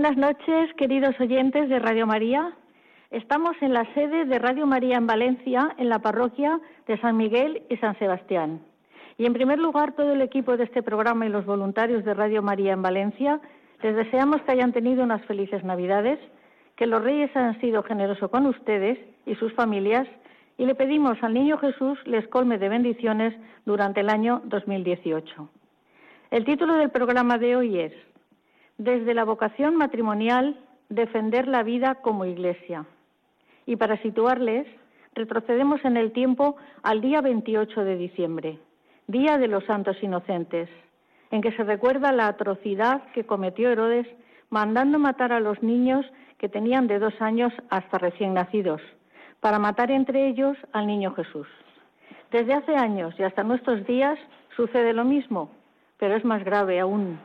Buenas noches, queridos oyentes de Radio María. Estamos en la sede de Radio María en Valencia, en la parroquia de San Miguel y San Sebastián. Y en primer lugar, todo el equipo de este programa y los voluntarios de Radio María en Valencia, les deseamos que hayan tenido unas felices Navidades, que los reyes han sido generosos con ustedes y sus familias, y le pedimos al Niño Jesús les colme de bendiciones durante el año 2018. El título del programa de hoy es desde la vocación matrimonial, defender la vida como iglesia. Y para situarles, retrocedemos en el tiempo al día 28 de diciembre, Día de los Santos Inocentes, en que se recuerda la atrocidad que cometió Herodes mandando matar a los niños que tenían de dos años hasta recién nacidos, para matar entre ellos al niño Jesús. Desde hace años y hasta nuestros días sucede lo mismo, pero es más grave aún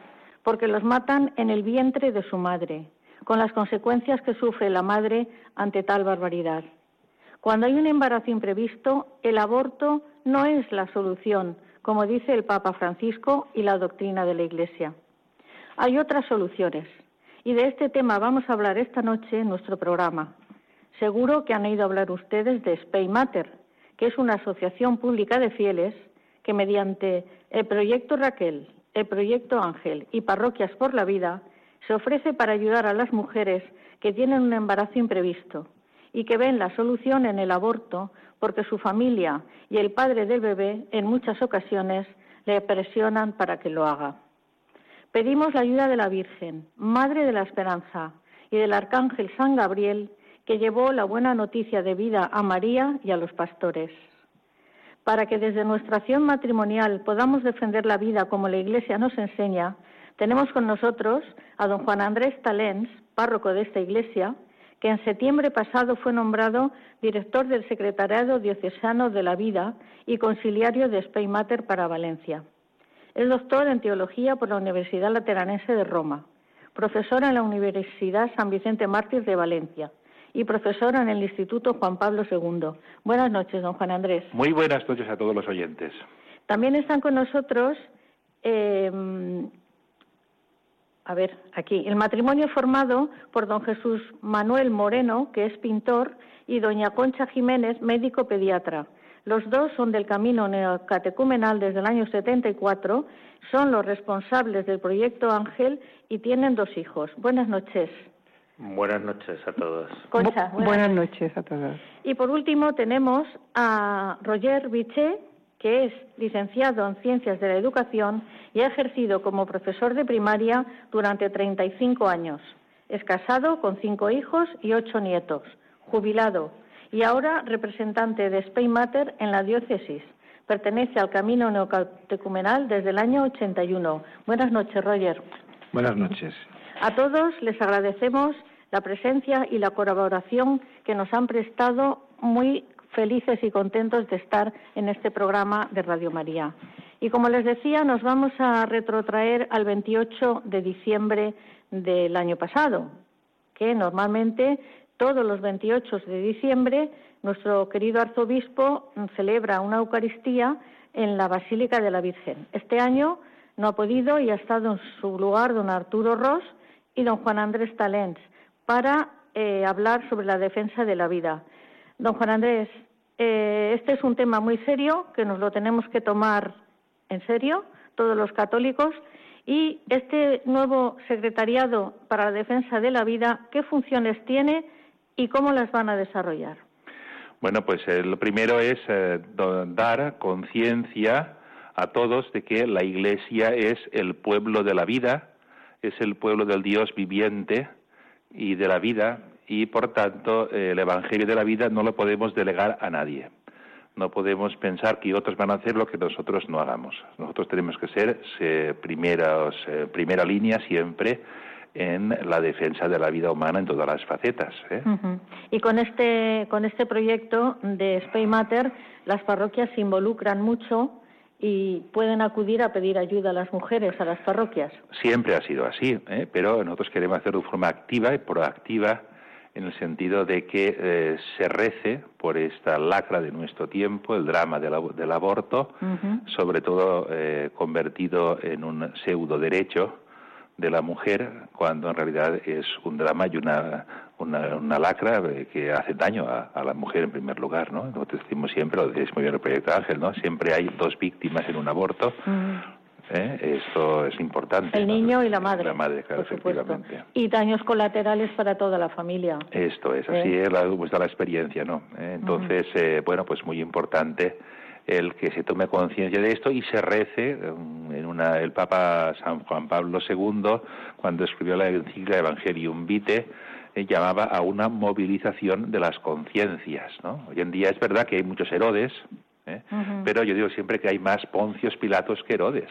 porque los matan en el vientre de su madre, con las consecuencias que sufre la madre ante tal barbaridad. Cuando hay un embarazo imprevisto, el aborto no es la solución, como dice el Papa Francisco y la doctrina de la Iglesia. Hay otras soluciones, y de este tema vamos a hablar esta noche en nuestro programa. Seguro que han oído hablar ustedes de Spay Mater, que es una asociación pública de fieles que mediante el proyecto Raquel el proyecto Ángel y Parroquias por la Vida se ofrece para ayudar a las mujeres que tienen un embarazo imprevisto y que ven la solución en el aborto porque su familia y el padre del bebé en muchas ocasiones le presionan para que lo haga. Pedimos la ayuda de la Virgen, Madre de la Esperanza, y del Arcángel San Gabriel, que llevó la buena noticia de vida a María y a los pastores para que desde nuestra acción matrimonial podamos defender la vida como la Iglesia nos enseña, tenemos con nosotros a don Juan Andrés Talens, párroco de esta Iglesia, que en septiembre pasado fue nombrado director del Secretariado Diocesano de la Vida y conciliario de Spey Mater para Valencia. Es doctor en Teología por la Universidad Lateranense de Roma, profesor en la Universidad San Vicente Mártir de Valencia y profesora en el Instituto Juan Pablo II. Buenas noches, don Juan Andrés. Muy buenas noches a todos los oyentes. También están con nosotros, eh, a ver, aquí, el matrimonio formado por don Jesús Manuel Moreno, que es pintor, y doña Concha Jiménez, médico pediatra. Los dos son del camino neocatecumenal desde el año 74, son los responsables del proyecto Ángel y tienen dos hijos. Buenas noches. Buenas noches a todos. Concha, Bu- buenas noches a todos. Y por último tenemos a Roger Biché, que es licenciado en Ciencias de la Educación y ha ejercido como profesor de primaria durante 35 años. Es casado con cinco hijos y ocho nietos, jubilado y ahora representante de Spain Mater en la diócesis. Pertenece al Camino Neocatecumenal desde el año 81. Buenas noches, Roger. Buenas noches. A todos les agradecemos la presencia y la colaboración que nos han prestado muy felices y contentos de estar en este programa de Radio María. Y como les decía, nos vamos a retrotraer al 28 de diciembre del año pasado, que normalmente todos los 28 de diciembre nuestro querido arzobispo celebra una Eucaristía en la Basílica de la Virgen. Este año no ha podido y ha estado en su lugar don Arturo Ross y don Juan Andrés Talens para eh, hablar sobre la defensa de la vida. Don Juan Andrés, eh, este es un tema muy serio que nos lo tenemos que tomar en serio, todos los católicos, y este nuevo secretariado para la defensa de la vida, ¿qué funciones tiene y cómo las van a desarrollar? Bueno, pues eh, lo primero es dar conciencia a todos de que la Iglesia es el pueblo de la vida, es el pueblo del Dios viviente y de la vida, y por tanto el Evangelio de la vida no lo podemos delegar a nadie. No podemos pensar que otros van a hacer lo que nosotros no hagamos. Nosotros tenemos que ser eh, primeros, eh, primera línea siempre en la defensa de la vida humana en todas las facetas. ¿eh? Y con este, con este proyecto de Spay Matter, las parroquias se involucran mucho y pueden acudir a pedir ayuda a las mujeres, a las parroquias. Siempre ha sido así, pero nosotros queremos hacerlo de forma activa y proactiva en el sentido de que eh, se rece por esta lacra de nuestro tiempo, el drama del, aborto, sobre todo eh, convertido en un pseudo derecho de la mujer, cuando en realidad es un drama y una, una, lacra eh, que hace daño a, la mujer en primer lugar, ¿no? Nosotros decimos siempre, lo decís muy bien el proyecto Ángel, ¿no? Siempre hay dos víctimas en un aborto. ¿eh? Esto es importante. El niño y la madre. La madre, claro, Y daños colaterales para toda la familia. Esto es, así ¿Eh? es la, pues, la experiencia, ¿no? ¿Eh? Entonces, eh, bueno, pues muy importante el que se tome conciencia de esto y se rece en una el Papa San Juan Pablo II cuando escribió la encíclica Evangelium Vitae llamaba a una movilización de las conciencias, ¿no? Hoy en día es verdad que hay muchos Herodes, pero yo digo siempre que hay más Poncios Pilatos que Herodes.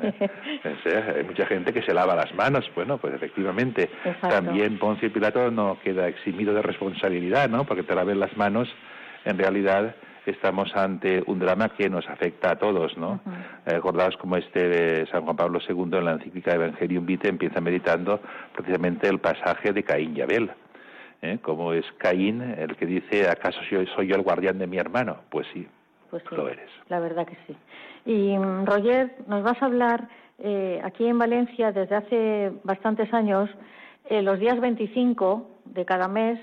¿Eh? hay mucha gente que se lava las manos. Bueno, pues efectivamente, también Poncio Pilato no queda eximido de responsabilidad, ¿no? Porque te laven las manos, en realidad estamos ante un drama que nos afecta a todos, ¿no? Uh como este de San Juan Pablo II en la encíclica Evangelium Vitae empieza meditando precisamente el pasaje de Caín y Abel. ¿eh? Como es Caín el que dice, ¿acaso soy yo el guardián de mi hermano? Pues sí, pues sí, lo eres. La verdad que sí. Y mm, Roger, nos vas a hablar eh, aquí en Valencia desde hace bastantes años, eh, los días 25 de cada mes,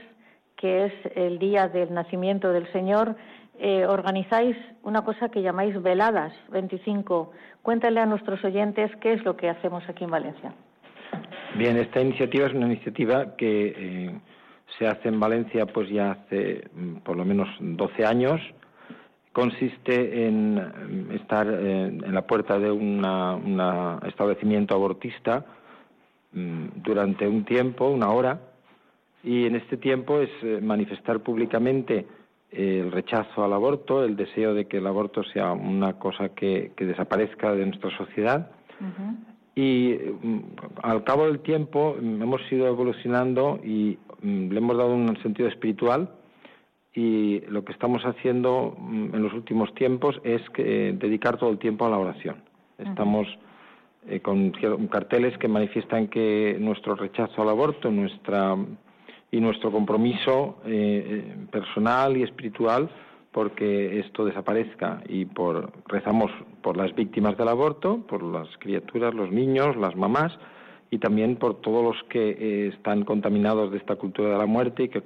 que es el día del nacimiento del Señor, eh, organizáis una cosa que llamáis veladas 25. Cuéntale a nuestros oyentes qué es lo que hacemos aquí en Valencia. Bien, esta iniciativa es una iniciativa que se hace en Valencia pues ya hace mm, por lo menos 12 años consiste en estar eh, en la puerta de un establecimiento abortista mm, durante un tiempo, una hora, y en este tiempo es eh, manifestar públicamente el rechazo al aborto, el deseo de que el aborto sea una cosa que, desaparezca de nuestra sociedad. Y mm, al cabo del tiempo mm, hemos ido evolucionando y le hemos dado un sentido espiritual y lo que estamos haciendo mm, en los últimos tiempos es que, dedicar todo el tiempo a la oración. Estamos eh, con carteles que manifiestan que nuestro rechazo al aborto nuestra, y nuestro compromiso eh, eh, personal y espiritual porque esto desaparezca y por rezamos por las víctimas del aborto, por las criaturas, los niños, las mamás y también por todos los que están contaminados de esta cultura de la muerte y que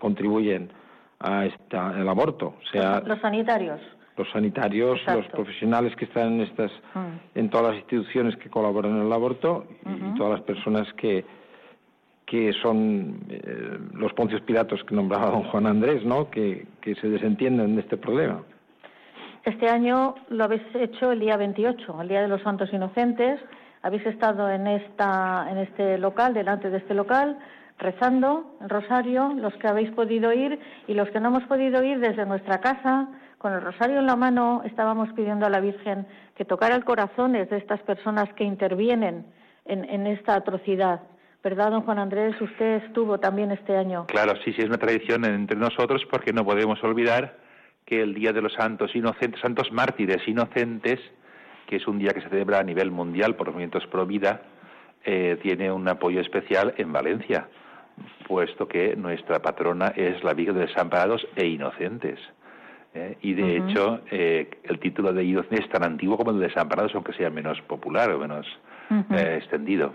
contribuyen a esta, el aborto. sea, los sanitarios. Los sanitarios, los profesionales que están en, estas, mm. en todas las instituciones que colaboran en el aborto y todas las personas que, que son eh, los poncios piratos que nombraba don Juan Andrés, ¿no? Que, se desentienden de este problema. Este año lo habéis hecho el día 28, el Día de los Santos Inocentes. Habéis estado en, esta, en este local, delante de este local, rezando el rosario, los que habéis podido ir y los que no hemos podido ir desde nuestra casa, con el rosario en la mano, estábamos pidiendo a la Virgen que tocara el corazones de estas personas que intervienen en, esta atrocidad. ¿Verdad, don Juan Andrés? Usted estuvo también este año. Claro, sí, sí, es una tradición entre nosotros porque no podemos olvidar que el Día de los Santos Inocentes, Santos Mártires Inocentes, que es un día que se celebra a nivel mundial por los movimientos pro vida, eh, tiene un apoyo especial en Valencia puesto que nuestra patrona es la Virgen de Desamparados e Inocentes. ¿eh? Y de hecho, eh, el título de Inocentes es tan antiguo como el de Desamparados, aunque sea menos popular o menos eh, extendido.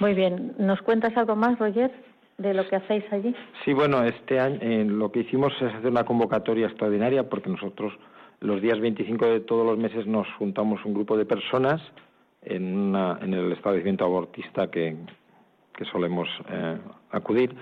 Muy bien. ¿Nos cuentas algo más, Roger, de lo que hacéis allí? Sí, bueno, este año lo que hicimos es hacer una convocatoria extraordinaria porque nosotros los días 25 de todos los meses nos juntamos un grupo de personas en, en el establecimiento abortista que, que solemos eh, acudir,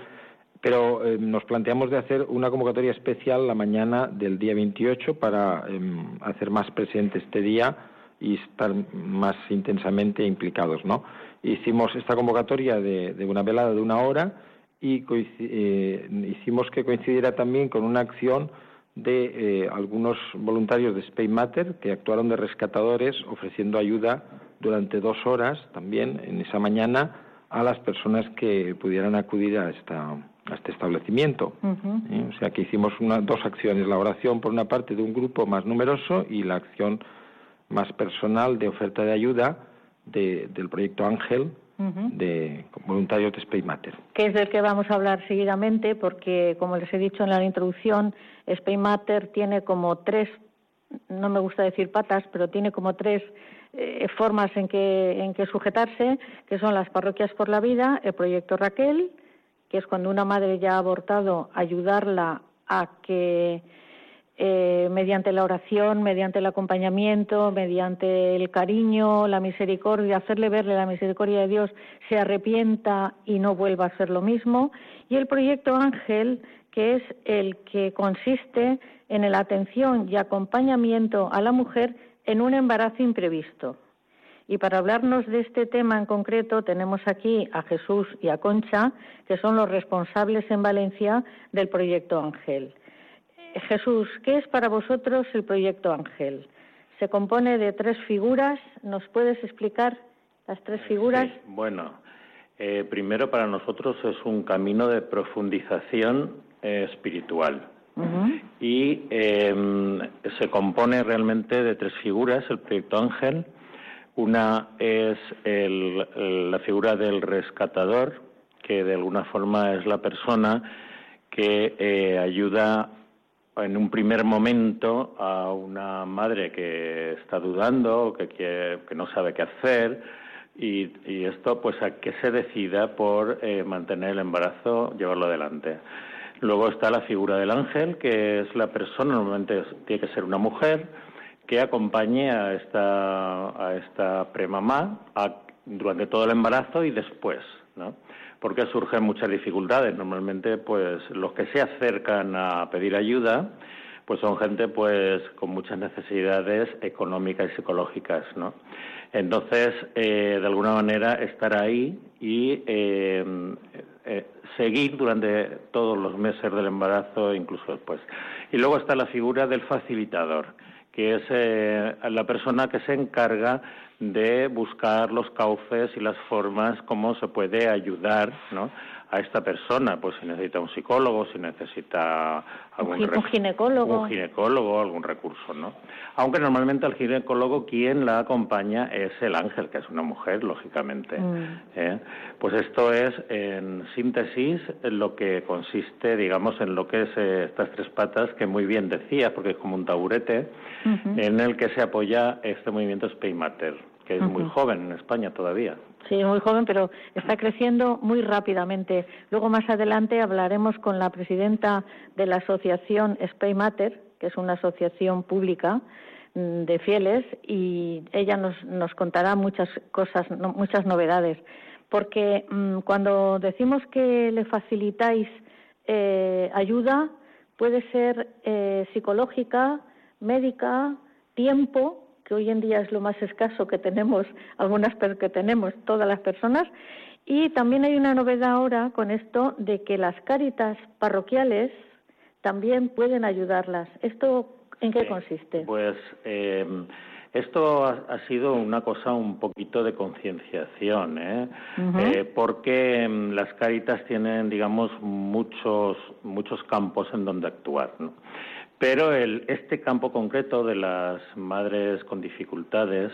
pero eh, nos planteamos de hacer una convocatoria especial la mañana del día 28 para em, hacer más presente este día y estar más intensamente implicados, ¿no? Hicimos esta convocatoria de, de una velada de una hora y eh, hicimos que coincidiera también con una acción de eh, algunos voluntarios de Spain Matter que actuaron de rescatadores ofreciendo ayuda durante dos horas también en esa mañana a las personas que pudieran acudir a, esta, a este establecimiento. ¿Eh? O sea que hicimos una, dos acciones, la oración por una parte de un grupo más numeroso y la acción más personal de oferta de ayuda del proyecto Ángel, de voluntarios de Space Matter. Que es del que vamos a hablar seguidamente, porque como les he dicho en la introducción, Space Matter tiene como tres, no me gusta decir patas, pero tiene como tres eh, formas en que, en que sujetarse, que son las parroquias por la vida, el proyecto Raquel, que es cuando una madre ya ha abortado, ayudarla a que eh, mediante la oración, mediante el acompañamiento, mediante el cariño, la misericordia, hacerle verle la misericordia de Dios, se arrepienta y no vuelva a ser lo mismo. Y el proyecto Ángel, que es el que consiste en la atención y acompañamiento a la mujer en un embarazo imprevisto. Y para hablarnos de este tema en concreto tenemos aquí a Jesús y a Concha, que son los responsables en Valencia del proyecto Ángel. Jesús, ¿qué es para vosotros el proyecto Ángel? Se compone de tres figuras. ¿Nos puedes explicar las tres figuras? bueno, eh, primero para nosotros es un camino de profundización eh, espiritual. Y em, se compone realmente de tres figuras, el proyecto Ángel. Una es la figura del rescatador, que de alguna forma es la persona que eh, ayuda en un primer momento a una madre que está dudando, que, que no sabe qué hacer, y, esto pues a que se decida por eh, mantener el embarazo, llevarlo adelante. Luego está la figura del ángel, que es la persona, normalmente tiene que ser una mujer, que acompañe a esta premamá durante todo el embarazo y después, ¿no? Porque surgen muchas dificultades. Normalmente, pues los que se acercan a pedir ayuda, pues son gente pues con muchas necesidades económicas y psicológicas, ¿no? Entonces, eh, de alguna manera, estar ahí y eh, eh, seguir durante todos los meses del embarazo, incluso después. Y luego está la figura del facilitador, que es la persona que se encarga de buscar los cauces y las formas como se puede ayudar ¿no? A esta persona, pues si necesita un psicólogo, si necesita algún un ginecólogo, un ginecólogo, algún recurso, ¿no? Aunque normalmente al ginecólogo quien la acompaña es el ángel, que es una mujer, lógicamente. Mm. ¿eh? Pues esto es, en síntesis, lo que consiste, digamos, en lo que es eh, estas tres patas que muy bien decía, porque es como un taburete en el que se apoya este movimiento Spaymatter, que es muy joven en España todavía. Sí, muy joven, pero está creciendo muy rápidamente. Luego, más adelante, hablaremos con la presidenta de la asociación Spay Matter, que es una asociación pública mm, de fieles, y ella nos, nos contará muchas cosas, muchas novedades. Porque mm, cuando decimos que le facilitáis eh, ayuda, puede ser eh, psicológica, médica, tiempo, que hoy en día es lo más escaso que tenemos, algunas que tenemos todas las personas. Y también hay una novedad ahora con esto de que las cáritas parroquiales también pueden ayudarlas. ¿Esto en qué consiste? Pues eh, esto ha, sido una cosa un poquito de concienciación, ¿eh? eh porque mm, las cáritas tienen, digamos, muchos muchos campos en donde actuar. ¿no? Pero el, este campo concreto de las madres con dificultades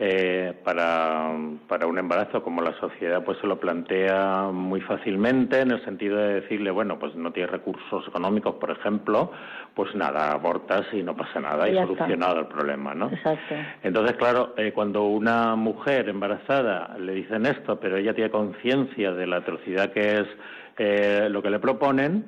eh, para, para, un embarazo, como la sociedad pues se lo plantea muy fácilmente, en el sentido de decirle, bueno, pues no tienes recursos económicos, por ejemplo, pues nada, abortas y no pasa nada, y, solucionado el problema, ¿no? Exacto. Entonces, claro, eh, cuando una mujer embarazada le dicen esto, pero ella tiene conciencia de la atrocidad que es eh, lo que le proponen,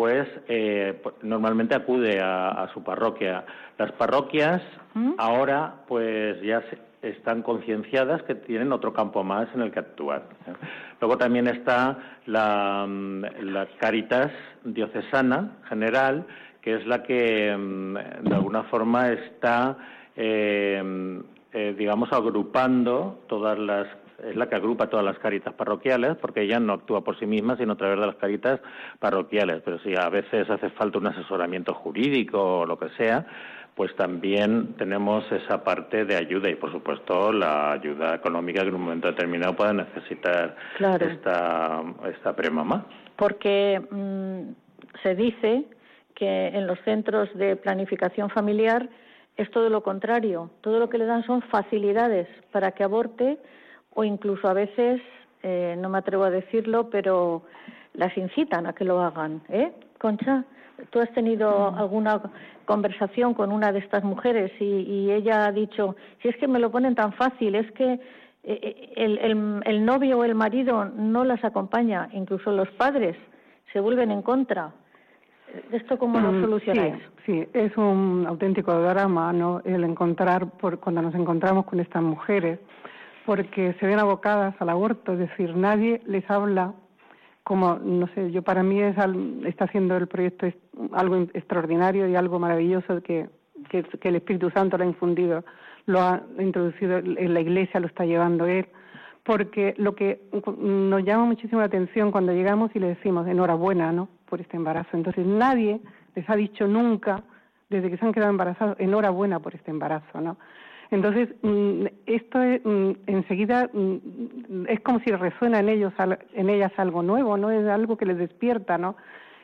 pues eh, normalmente acude a, su parroquia. Las parroquias ¿Mm? ahora pues ya están concienciadas que tienen otro campo más en el que actuar. Luego también está la, mm, la Caritas diocesana general, que es la que mm, de alguna forma está, eh, eh, digamos, agrupando todas las es la que agrupa todas las caritas parroquiales, porque ella no actúa por sí misma, sino a través de las caritas parroquiales. Pero si a veces hace falta un asesoramiento jurídico o lo que sea, pues también tenemos esa parte de ayuda y, por supuesto, la ayuda económica que en un momento determinado pueda necesitar esta, esta premamá. Porque mm, se dice que en los centros de planificación familiar es todo lo contrario. Todo lo que le dan son facilidades para que aborte o incluso a veces, eh, no me atrevo a decirlo, pero las incitan a que lo hagan. ¿eh? Concha, tú has tenido mm. alguna conversación con una de estas mujeres y, ella ha dicho, si es que me lo ponen tan fácil, es que eh, eh, el, el, novio o el marido no las acompaña, incluso los padres se vuelven en contra. ¿Esto cómo lo mm, solucionáis? Sí, es un auténtico drama ¿no? el encontrar, por, cuando nos encontramos con estas mujeres, porque se ven abocadas al aborto, es decir, nadie les habla como, no sé, yo para mí es, está haciendo el proyecto algo extraordinario y algo maravilloso que, que, el Espíritu Santo lo ha infundido, lo ha introducido en la iglesia, lo está llevando él, porque lo que nos llama muchísimo la atención cuando llegamos y le decimos enhorabuena, ¿no?, por este embarazo. Entonces nadie les ha dicho nunca, desde que se han quedado embarazados, enhorabuena por este embarazo, ¿no? Entonces, mm, esto es, mm, enseguida mm, es como si resuena en ellos, en ellas algo nuevo, ¿no? Es algo que les despierta, ¿no?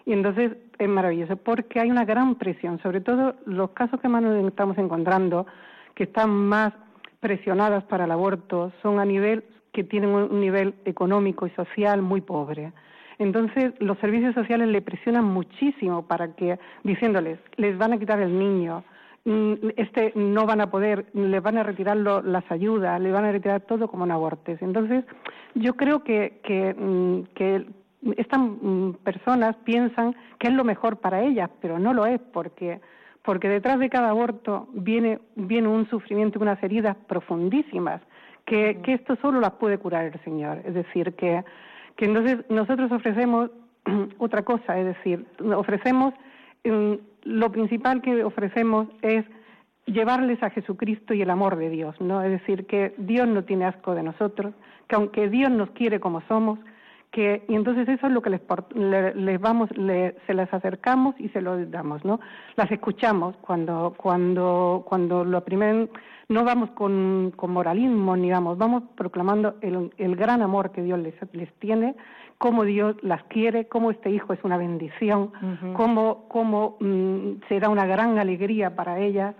Y entonces es maravilloso, porque hay una gran presión, sobre todo los casos que más nos estamos encontrando, que están más presionadas para el aborto, son a nivel que tienen un nivel económico y social muy pobre. Entonces, los servicios sociales le presionan muchísimo para que, diciéndoles, les van a quitar el niño, este no van a poder, le van a retirar las ayudas, le van a retirar todo como en abortes. Entonces, yo creo que, que, mm, que estas mm, personas piensan que es lo mejor para ellas, pero no lo es porque porque detrás de cada aborto viene, viene un sufrimiento, unas heridas profundísimas, que, que esto solo las puede curar el Señor. Es decir, que, que entonces nosotros ofrecemos otra cosa, es decir, ofrecemos lo principal que ofrecemos es llevarles a Jesucristo y el amor de Dios, ¿no? Es decir, que Dios no tiene asco de nosotros, que aunque Dios nos quiere como somos, que y entonces eso es lo que les, les vamos, se las acercamos y se lo damos, ¿no? Las escuchamos cuando cuando cuando lo primer no vamos con, con moralismo ni vamos, vamos proclamando el, el gran amor que Dios les, les tiene cómo Dios las quiere, cómo este hijo es una bendición, cómo, cómo mm, será una gran alegría para ellas.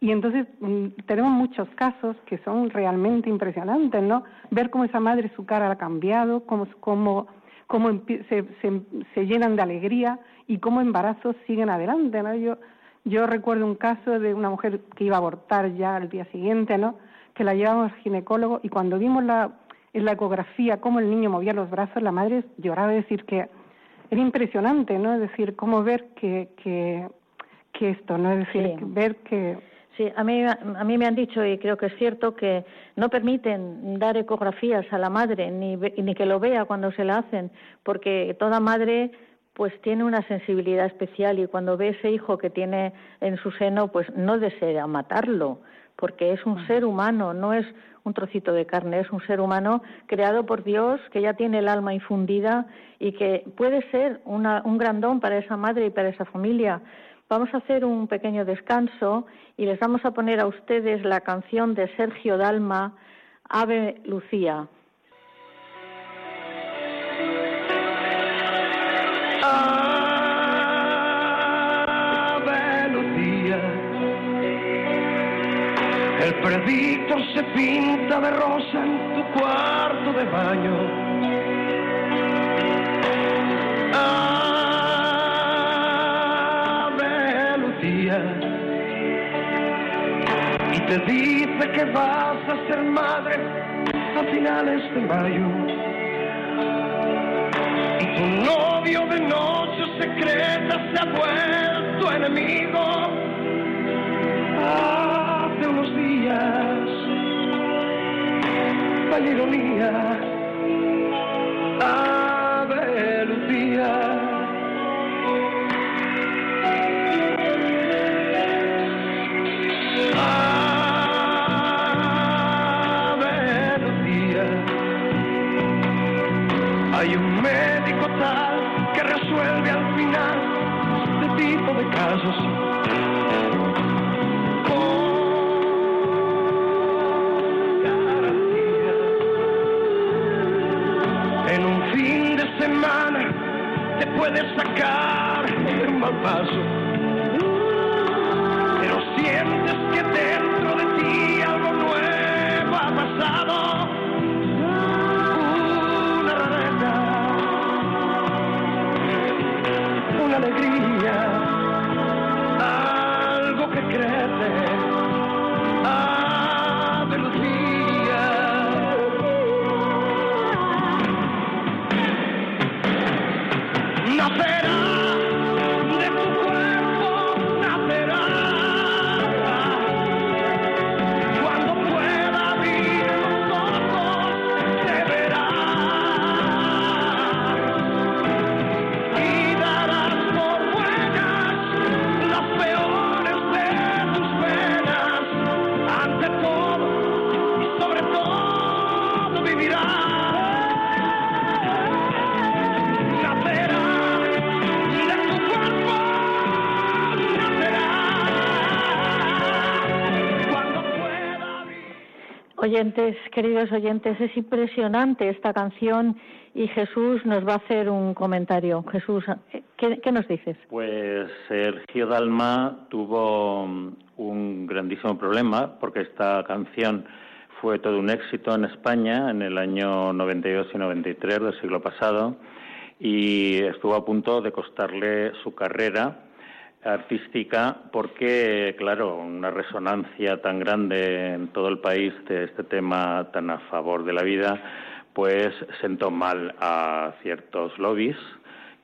Y entonces mm, tenemos muchos casos que son realmente impresionantes, ¿no? Ver cómo esa madre su cara ha cambiado, cómo, cómo, cómo se, se, se, llenan de alegría y cómo embarazos siguen adelante, ¿no? Yo, yo recuerdo un caso de una mujer que iba a abortar ya al día siguiente, ¿no? Que la llevamos al ginecólogo y cuando vimos la, en la ecografía cómo el niño movía los brazos, la madre lloraba decir que era impresionante, ¿no? Es decir, cómo ver que, que, que esto, ¿no? Es decir, ver que... Sí, a mí, a mí me han dicho, y creo que es cierto, que no permiten dar ecografías a la madre, ni, ni que lo vea cuando se la hacen, porque toda madre pues tiene una sensibilidad especial y cuando ve ese hijo que tiene en su seno, pues no desea matarlo, porque es un ser humano, no es un trocito de carne, es un ser humano creado por Dios que ya tiene el alma infundida y que puede ser un gran don para esa madre y para esa familia. Vamos a hacer un pequeño descanso y les vamos a poner a ustedes la canción de Sergio Dalma, Ave Lucía. El predictor se pinta de rosa en tu cuarto de baño. Ave Lucía. Y te dice que vas a ser madre a finales de mayo. Y tu novio de noche secreta se ha vuelto enemigo. Hace unos días, vaya puedes sacar de un paso. Pero sientes que dentro de ti algo nuevo ha pasado. Oyentes, queridos oyentes, es impresionante esta canción y Jesús nos va a hacer un comentario. Jesús, ¿qué, qué nos dices? Pues Sergio Dalma tuvo mm, un grandísimo problema porque esta canción fue todo un éxito en España en el año 92 y 93 del siglo pasado y estuvo a punto de costarle su carrera artística porque, claro, una resonancia tan grande en todo el país de este tema tan a favor de la vida, pues sentó mal a ciertos lobbies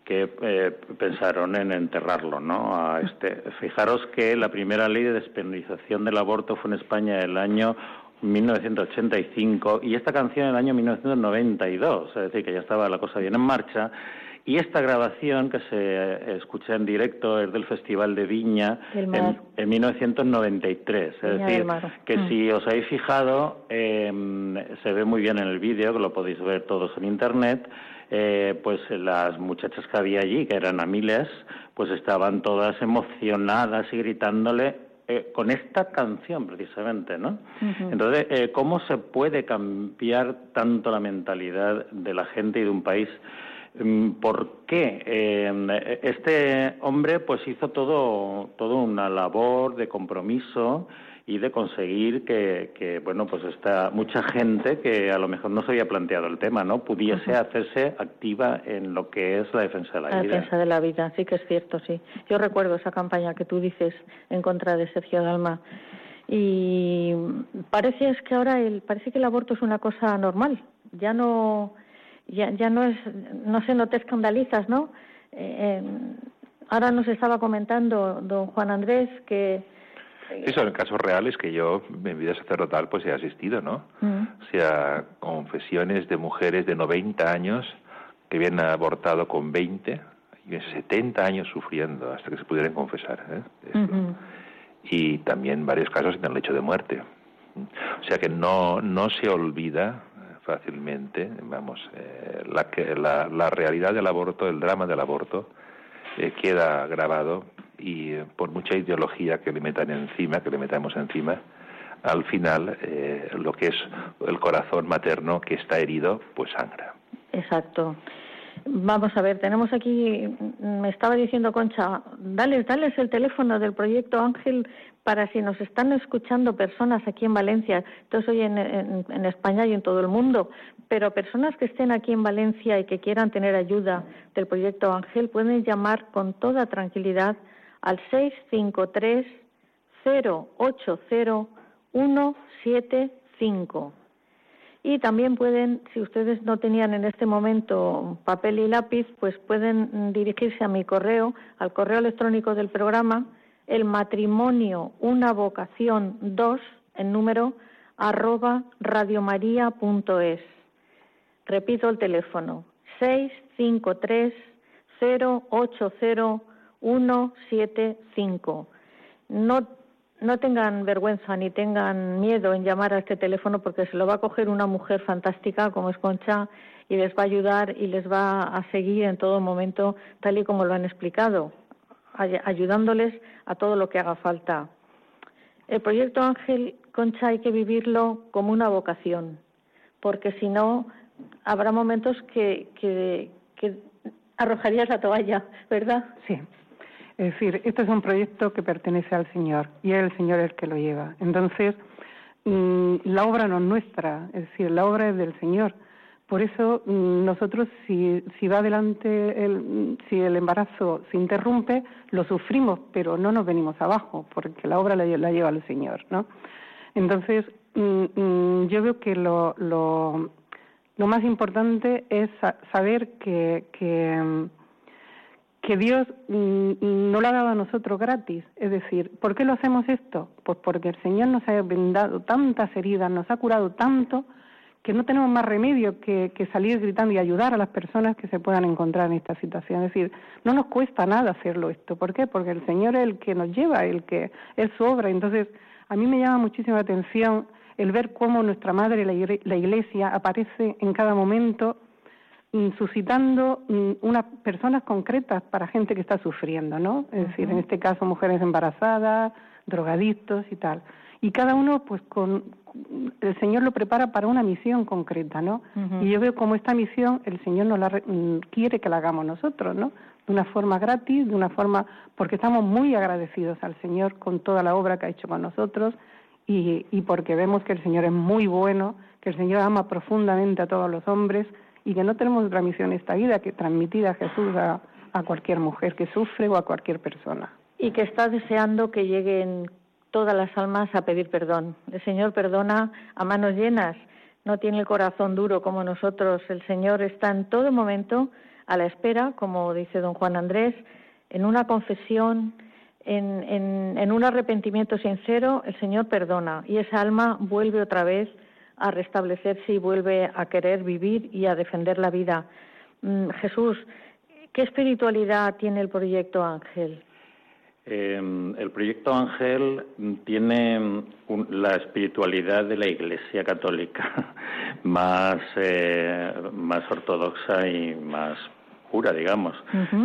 que eh, pensaron en enterrarlo, ¿no? A este, fijaros que la primera ley de despenalización del aborto fue en España el año 1985 y esta canción en el año 1992, es decir, que ya estaba la cosa bien en marcha. Y esta grabación que se escucha en directo es del Festival de Viña en, en 1993. Es Viña decir, que Mm. si os habéis fijado, eh, se ve muy bien en el vídeo, que lo podéis ver todos en Internet, eh, pues las muchachas que había allí, que eran a miles, pues estaban todas emocionadas y gritándole eh, con esta canción precisamente, ¿no? Entonces, eh, ¿cómo se puede cambiar tanto la mentalidad de la gente y de un país? Mm, ¿Por qué? Eh, este hombre pues hizo todo, todo una labor de compromiso y de conseguir que, que, bueno, pues esta mucha gente que a lo mejor no se había planteado el tema, ¿no? Pudiese hacerse activa en lo que es la defensa de la, La vida. defensa de la vida, sí que es cierto, sí. Yo recuerdo esa campaña que tú dices en contra de Sergio Dalma. Y parece es que ahora el, parece que el aborto es una cosa normal. Ya no, ya, ya no es, no sé, no te escandalizas, ¿no? Eh, eh, ahora nos estaba comentando don Juan Andrés que Sí, son casos reales que yo en vida sacerdotal pues he asistido, ¿no? Mm. O sea, confesiones de mujeres de 90 años que habían abortado con 20 y 70 años sufriendo hasta que se pudieran confesar. ¿eh? Esto. Y también varios casos en el lecho de muerte. O sea que no, no se olvida eh, fácilmente, vamos, eh, la, que, la, la realidad del aborto, el drama del aborto, eh, queda grabado y eh, por mucha ideología que le metan encima, que le metamos encima, al final eh, lo que es el corazón materno que está herido, pues sangra. Exacto. Vamos a ver, tenemos aquí, me estaba diciendo Concha, dale, dales el teléfono del proyecto Ángel para si nos están escuchando personas aquí en Valencia, entonces hoy en, en, España y en todo el mundo, pero personas que estén aquí en Valencia y que quieran tener ayuda del proyecto Ángel pueden llamar con toda tranquilidad al 653 080 175. Y también pueden, si ustedes no tenían en este momento papel y lápiz, pues pueden dirigirse a mi correo, al correo electrónico del programa, el matrimonio una vocación 2 en número arroba radiomaria.es. Repito el teléfono 653 080 175. No no tengan vergüenza ni tengan miedo en llamar a este teléfono porque se lo va a coger una mujer fantástica como es Concha y les va a ayudar y les va a seguir en todo momento tal y como lo han explicado, ayudándoles a todo lo que haga falta. El proyecto Ángel Concha hay que vivirlo como una vocación, porque si no habrá momentos que, que, que arrojarías la toalla, ¿verdad? Sí. Es decir, este es un proyecto que pertenece al Señor y es el Señor el que lo lleva. Entonces, mm, la obra no es nuestra, es decir, la obra es del Señor. Por eso mm, nosotros, si, si va adelante, el, si el embarazo se interrumpe, lo sufrimos, pero no nos venimos abajo, porque la obra la, lleva el Señor, ¿no? Entonces, mm, yo veo que lo, lo, más importante es saber que que Dios mm, no lo ha dado a nosotros gratis. Es decir, ¿por qué lo hacemos esto? Pues porque el Señor nos ha brindado tantas heridas, nos ha curado tanto, que no tenemos más remedio que, salir gritando y ayudar a las personas que se puedan encontrar en esta situación. Es decir, no nos cuesta nada hacerlo esto. ¿Por qué? Porque el Señor es el que nos lleva, el que es su obra. Entonces, a mí me llama muchísima atención el ver cómo nuestra Madre, la Iglesia, aparece en cada momento Mm, suscitando mm, unas personas concretas para gente que está sufriendo, ¿no? Es decir, en este caso mujeres embarazadas, drogadictos y tal. Y cada uno, pues, con el Señor lo prepara para una misión concreta, ¿no? Y yo veo como esta misión el Señor nos la mm, quiere que la hagamos nosotros, ¿no? De una forma gratis, de una forma porque estamos muy agradecidos al Señor con toda la obra que ha hecho con nosotros y, y porque vemos que el Señor es muy bueno, que el Señor ama profundamente a todos los hombres y que no tenemos otra misión esta vida que transmitir a Jesús a, cualquier mujer que sufre o a cualquier persona. Y que está deseando que lleguen todas las almas a pedir perdón. El Señor perdona a manos llenas, no tiene el corazón duro como nosotros. El Señor está en todo momento a la espera, como dice don Juan Andrés, en una confesión, en, en, en un arrepentimiento sincero, el Señor perdona y esa alma vuelve otra vez a restablecerse y vuelve a querer vivir y a defender la vida. Mm, Jesús, ¿qué espiritualidad tiene el proyecto Ángel? Em, el proyecto Ángel tiene la espiritualidad de la Iglesia Católica más, eh, más ortodoxa y más pura, digamos.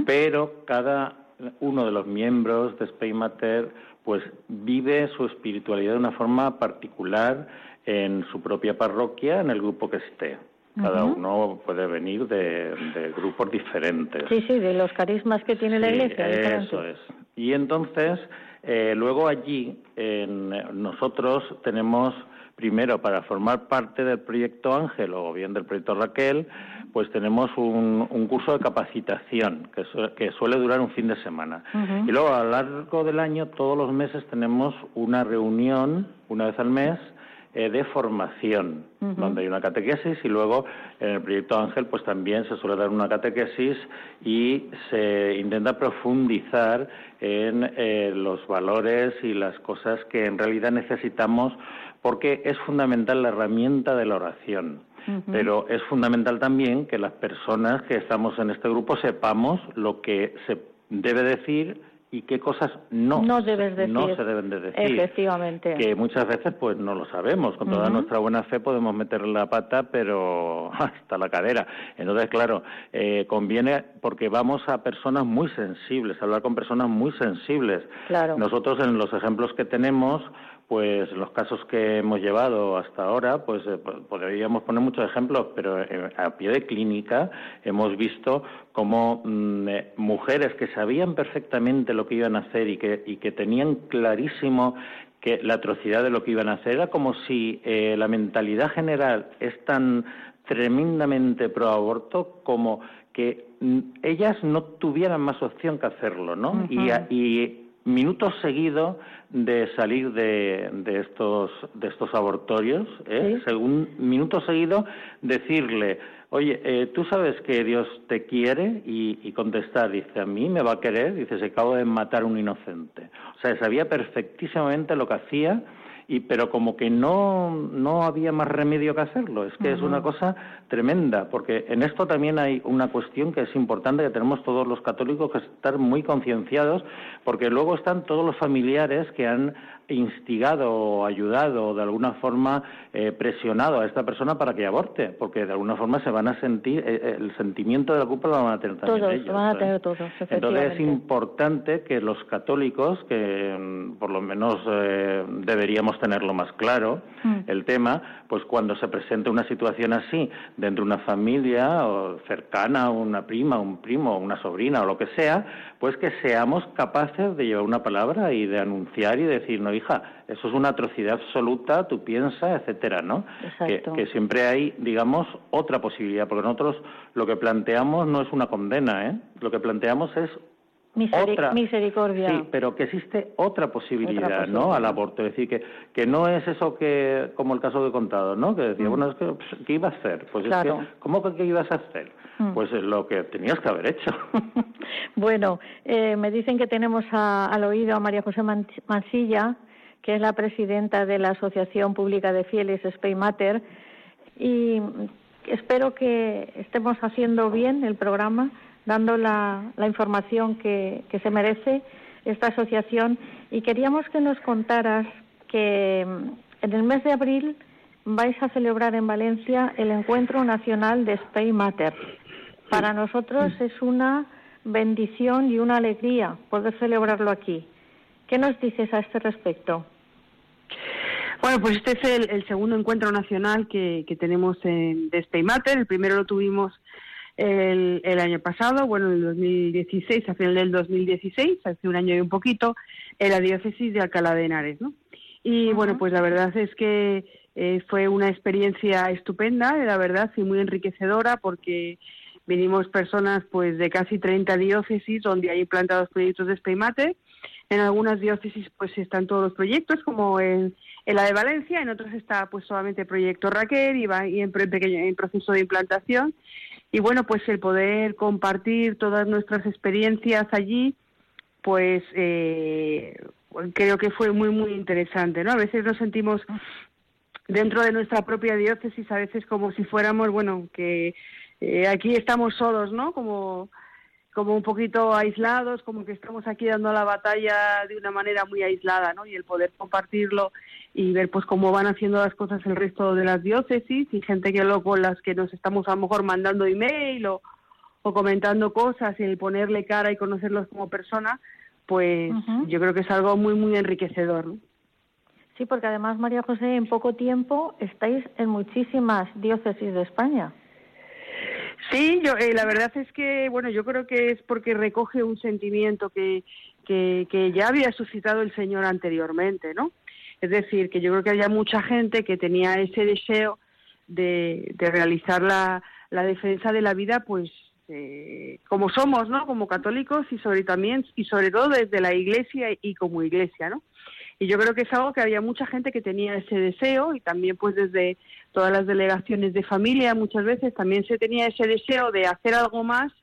Pero cada uno de los miembros de Spain Mater pues vive su espiritualidad de una forma particular en su propia parroquia, en el grupo que esté. Cada uno puede venir de, grupos diferentes. Sí, sí, de los carismas que tiene la Iglesia. Eso es. Y entonces, eh, luego allí, en, nosotros tenemos, primero, para formar parte del proyecto Ángel o bien del proyecto Raquel, pues tenemos un, curso de capacitación que, que, suele durar un fin de semana. Y luego, a lo largo del año, todos los meses tenemos una reunión, una vez al mes, eh, de formación, donde hay una catequesis y luego en el proyecto Ángel pues también se suele dar una catequesis y se intenta profundizar en eh, los valores y las cosas que en realidad necesitamos porque es fundamental la herramienta de la oración. Pero es fundamental también que las personas que estamos en este grupo sepamos lo que se debe decir y qué cosas no, no, debes decir. no se deben de decir. Efectivamente. Que muchas veces pues no lo sabemos. Con toda nuestra buena fe podemos meter la pata, pero hasta la cadera. Entonces, claro, eh, conviene porque vamos a personas muy sensibles, hablar con personas muy sensibles. Claro. Nosotros en los ejemplos que tenemos, pues los casos que hemos llevado hasta ahora, pues eh, podríamos poner muchos ejemplos, pero eh, a pie de clínica hemos visto como mm, eh, mujeres que sabían perfectamente lo que iban a hacer y que, y que tenían clarísimo que la atrocidad de lo que iban a hacer era como si la mentalidad general es tan tremendamente pro aborto como que mm, ellas no tuvieran más opción que hacerlo, ¿no? y, y minutos seguidos de salir de, de, estos de estos abortorios, ¿eh? según minutos seguidos decirle, oye, eh, tú sabes que Dios te quiere y, y, contestar, dice, a mí me va a querer, dice, se acabo de matar un inocente. O sea, sabía perfectísimamente lo que hacía y pero como que no, no había más remedio que hacerlo. Es que es una cosa tremenda, porque en esto también hay una cuestión que es importante, que tenemos todos los católicos que estar muy concienciados, porque luego están todos los familiares que han instigado o ayudado o de alguna forma eh, presionado a esta persona para que aborte, porque de alguna forma se van a sentir, eh, eh, el sentimiento de la culpa lo van a tener también todos, van a tener todos, Entonces es importante que los católicos, que mm, por lo menos deberíamos tenerlo más claro, mm. el tema, pues cuando se presente una situación así dentro de una familia o cercana, una prima, un primo, una sobrina o lo que sea, pues que seamos capaces de llevar una palabra y de anunciar y decir, no, hija, eso es una atrocidad absoluta, tú piensas, etcétera, ¿no? Que, que, siempre hay, digamos, otra posibilidad, porque nosotros lo que planteamos no es una condena, ¿eh? Lo que planteamos es otra, misericordia. Sí, pero que existe otra posibilidad, ¿no? Al aborto. Es decir, que, que no es eso que, como el caso de contado, ¿no? Que decía, mm. bueno, es que, pues, ¿qué iba a hacer? Pues es que, ¿cómo que ibas a hacer? Mm. Pues lo que tenías que haber hecho. bueno, eh, me dicen que tenemos al oído a María José Mansilla, que es la presidenta de la Asociación Pública de Fieles Spay Mater, y espero que estemos haciendo bien el programa dando la, información que, se merece esta asociación y queríamos que nos contaras que mm, en el mes de abril vais a celebrar en Valencia el Encuentro Nacional de Spain Matter. Para nosotros es una bendición y una alegría poder celebrarlo aquí. ¿Qué nos dices a este respecto? Bueno, pues este es el, segundo encuentro nacional que, tenemos en, de Spain Matter. El primero lo tuvimos el, el, año pasado, bueno, en el 2016, a final del 2016, hace un año y un poquito, en la diócesis de Alcalá de Henares, ¿no? Y bueno, pues la verdad es que eh, fue una experiencia estupenda, la verdad, y muy enriquecedora porque vinimos personas pues de casi 30 diócesis donde hay implantados proyectos de Spaymate. En algunas diócesis pues están todos los proyectos, como en, en la de Valencia, en otros está pues solamente proyecto Raquel y va y en, en proceso de implantación y bueno, pues el poder compartir todas nuestras experiencias allí, pues eh, creo que fue muy, muy interesante, ¿no? A veces nos sentimos dentro de nuestra propia diócesis, a veces como si fuéramos, bueno, que eh, aquí estamos solos, ¿no? Como como un poquito aislados, como que estamos aquí dando la batalla de una manera muy aislada, ¿no? Y el poder compartirlo y ver pues cómo van haciendo las cosas el resto de las diócesis y gente que luego con las que nos estamos a lo mejor mandando email o, o comentando cosas y el ponerle cara y conocerlos como persona, pues yo creo que es algo muy, muy enriquecedor, ¿no? Sí, porque además, María José, en poco tiempo estáis en muchísimas diócesis de España. Sí, yo, eh, la verdad es que, bueno, yo creo que es porque recoge un sentimiento que, que, que ya había suscitado el Señor anteriormente, ¿no? Es decir, que yo creo que había mucha gente que tenía ese deseo de, de realizar la, la defensa de la vida, pues eh, como somos, ¿no? Como católicos y sobre también y sobre todo desde la Iglesia y como Iglesia, ¿no? Y yo creo que es algo que había mucha gente que tenía ese deseo y también pues desde todas las delegaciones de familia muchas veces también se tenía ese deseo de hacer algo más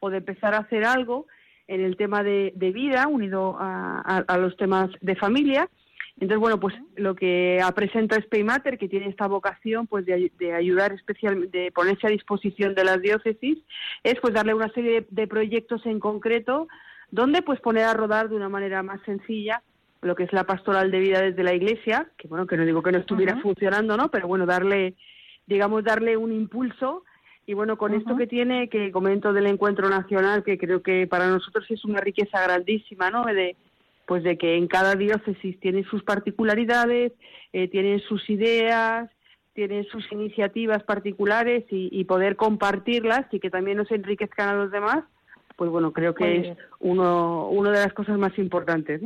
o de empezar a hacer algo en el tema de, vida unido a, los temas de familia. Entonces, bueno, pues lo que presenta Spaymater, que tiene esta vocación pues de, ayudar especialmente, de ponerse a disposición de las diócesis, es pues darle una serie de, de proyectos en concreto donde pues poner a rodar de una manera más sencilla lo que es la pastoral de vida desde la iglesia, que bueno, que no digo que no estuviera funcionando, ¿no? Pero bueno, darle, digamos, darle un impulso y bueno, con esto que tiene, que comento del encuentro nacional, que creo que para nosotros es una riqueza grandísima, ¿no? De pues de que en cada diócesis tienen sus particularidades, eh, tienen sus ideas, tienen sus iniciativas particulares y, poder compartirlas y que también nos enriquezcan a los demás, pues bueno, creo que es uno, una de las cosas más importantes.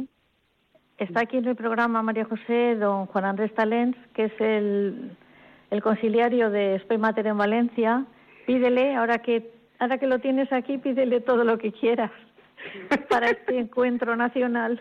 Está aquí en el programa María José don Juan Andrés Talens, que es el, el conciliario de Spey Mater en Valencia. Pídele, ahora que, ahora que lo tienes aquí, pídele todo lo que quieras para este encuentro nacional.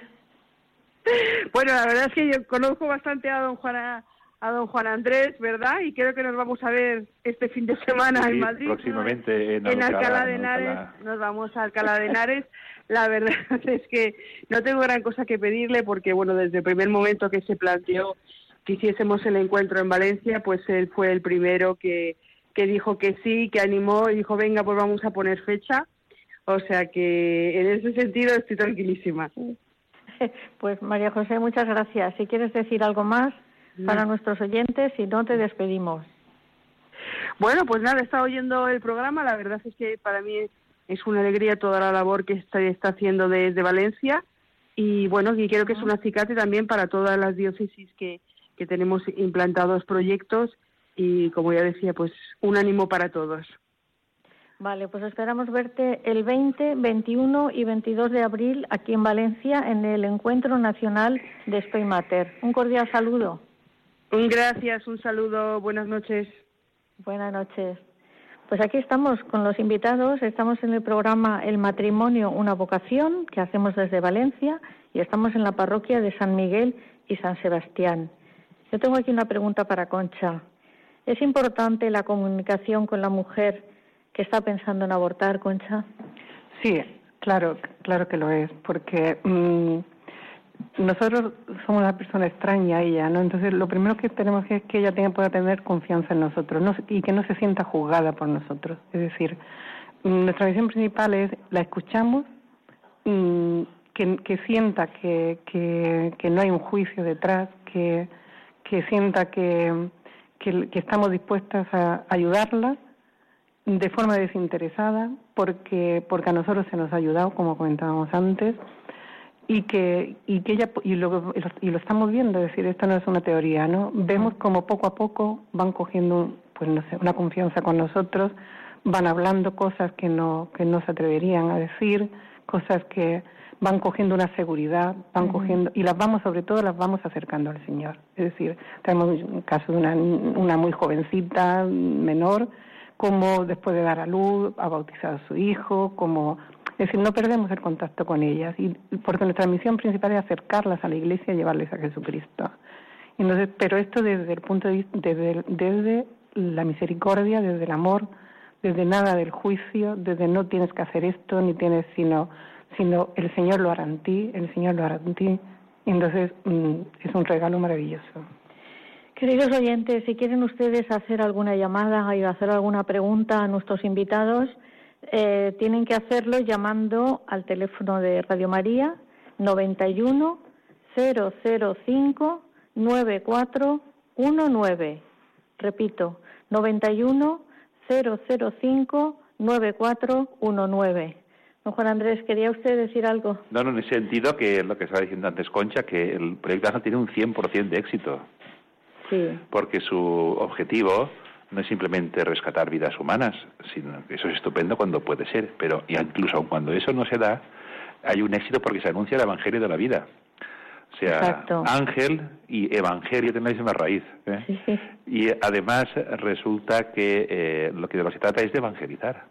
Bueno, la verdad es que yo conozco bastante a don Juan a don Juan Andrés, ¿verdad? Y creo que nos vamos a ver este fin de semana en Madrid. Próximamente en, Alcalá, de Henares. Nos vamos a Alcalá de Henares. La verdad es que no tengo gran cosa que pedirle porque, bueno, desde el primer momento que se planteó que hiciésemos el encuentro en Valencia, pues él fue el primero que, que dijo que sí, que animó y dijo, venga, pues vamos a poner fecha. O sea que en ese sentido estoy tranquilísima. Pues María José, muchas gracias. Si quieres decir algo más para nuestros oyentes, si no te despedimos. Bueno, pues nada, he estado oyendo el programa. La verdad es que para mí es una alegría toda la labor que está, está haciendo desde Valencia. Y bueno, y creo que es una acicate también para todas las diócesis que, que tenemos implantados proyectos. Y como ya decía, pues un ánimo para todos. Vale, pues esperamos verte el 20, 21 y 22 de abril aquí en Valencia en el Encuentro Nacional de Spain Mater. Un cordial saludo. Un gracias, un saludo, buenas noches. Buenas noches. Pues aquí estamos con los invitados, estamos en el programa El matrimonio, una vocación que hacemos desde Valencia y estamos en la parroquia de San Miguel y San Sebastián. Yo tengo aquí una pregunta para Concha. ¿Es importante la comunicación con la mujer que está pensando en abortar, Concha? Sí, claro, claro que lo es, porque mm, nosotros somos una persona extraña a ella, ¿no? Entonces, lo primero que tenemos que es que ella tenga, pueda tener confianza en nosotros y que no se sienta juzgada por nosotros. Es decir, nuestra misión principal es la escuchamos, mm, que, que, sienta que, que, que, no hay un juicio detrás, que, que sienta que, que, estamos dispuestas a ayudarla de forma desinteresada, porque, porque a nosotros se nos ha ayudado, como comentábamos antes, y que, y que ella, y lo, y lo estamos viendo, es decir, esto no es una teoría, ¿no? Vemos como poco a poco van cogiendo, pues no sé, una confianza con nosotros, van hablando cosas que no, que no se atreverían a decir, cosas que van cogiendo una seguridad, van cogiendo, y las vamos, sobre todo, las vamos acercando al Señor. Es decir, tenemos un caso de una, una muy jovencita, menor, como después de dar a luz ha bautizado a su hijo, como es decir, no perdemos el contacto con ellas, y porque nuestra misión principal es acercarlas a la Iglesia y llevarles a Jesucristo. Entonces, pero esto desde el punto de vista, desde, la misericordia, desde el amor, desde nada del juicio, desde no tienes que hacer esto, ni tienes, sino, sino el Señor lo hará en ti, el Señor lo hará en ti. entonces mm, es un regalo maravilloso. Queridos oyentes, si quieren ustedes hacer alguna llamada y hacer alguna pregunta a nuestros invitados, eh, tienen que hacerlo llamando al teléfono de Radio María 91 005 9419. Repito, 91 005 9419. Don Juan Andrés, ¿quería usted decir algo? No, no, en el sentido que lo que estaba diciendo antes Concha, que el proyecto ASA tiene un 100% de éxito. Sí. Porque su objetivo no es simplemente rescatar vidas humanas, sino que eso es estupendo cuando puede ser, pero incluso cuando eso no se da, hay un éxito porque se anuncia el Evangelio de la vida. O sea, ángel y evangelio tienen la misma raíz. ¿eh? Y además resulta que eh, lo que de lo que se trata es de evangelizar.